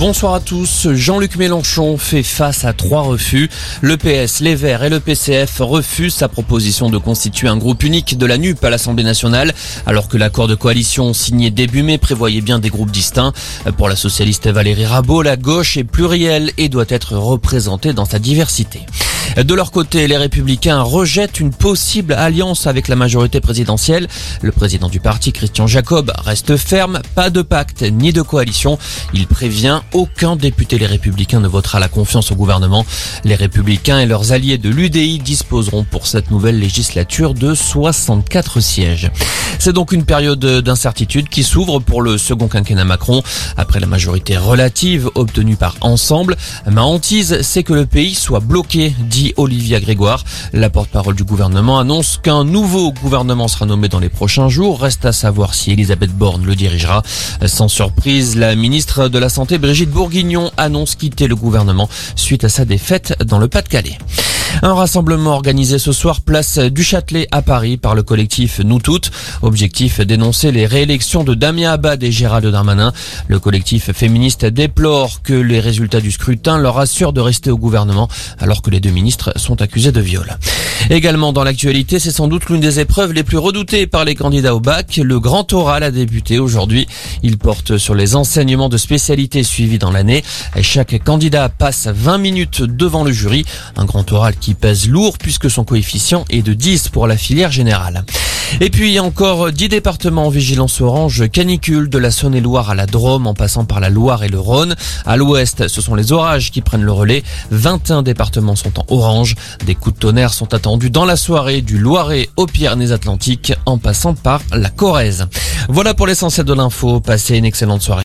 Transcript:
Bonsoir à tous. Jean-Luc Mélenchon fait face à trois refus. Le PS, les Verts et le PCF refusent sa proposition de constituer un groupe unique de la NUP à l'Assemblée nationale, alors que l'accord de coalition signé début mai prévoyait bien des groupes distincts. Pour la socialiste Valérie Rabault, la gauche est plurielle et doit être représentée dans sa diversité. De leur côté, les républicains rejettent une possible alliance avec la majorité présidentielle. Le président du parti, Christian Jacob, reste ferme, pas de pacte ni de coalition. Il prévient, aucun député les républicains ne votera la confiance au gouvernement. Les républicains et leurs alliés de l'UDI disposeront pour cette nouvelle législature de 64 sièges. C'est donc une période d'incertitude qui s'ouvre pour le second quinquennat Macron. Après la majorité relative obtenue par Ensemble, ma hantise, c'est que le pays soit bloqué, Olivia Grégoire. La porte-parole du gouvernement annonce qu'un nouveau gouvernement sera nommé dans les prochains jours. Reste à savoir si Elisabeth Borne le dirigera. Sans surprise, la ministre de la Santé, Brigitte Bourguignon, annonce quitter le gouvernement suite à sa défaite dans le Pas-de-Calais. Un rassemblement organisé ce soir place du Châtelet à Paris par le collectif Nous Toutes. Objectif dénoncer les réélections de Damien Abad et Gérald Darmanin. Le collectif féministe déplore que les résultats du scrutin leur assurent de rester au gouvernement alors que les deux ministres sont accusés de viol. Également dans l'actualité, c'est sans doute l'une des épreuves les plus redoutées par les candidats au bac. Le grand oral a débuté aujourd'hui. Il porte sur les enseignements de spécialité suivis dans l'année. Chaque candidat passe 20 minutes devant le jury. Un grand oral qui pèse lourd puisque son coefficient est de 10 pour la filière générale. Et puis encore 10 départements en vigilance orange canicule de la Saône-et-Loire à la Drôme en passant par la Loire et le Rhône. À l'ouest, ce sont les orages qui prennent le relais. 21 départements sont en orange. Des coups de tonnerre sont attendus dans la soirée du Loiret aux Pyrénées-Atlantiques en passant par la Corrèze. Voilà pour l'essentiel de l'info. Passez une excellente soirée.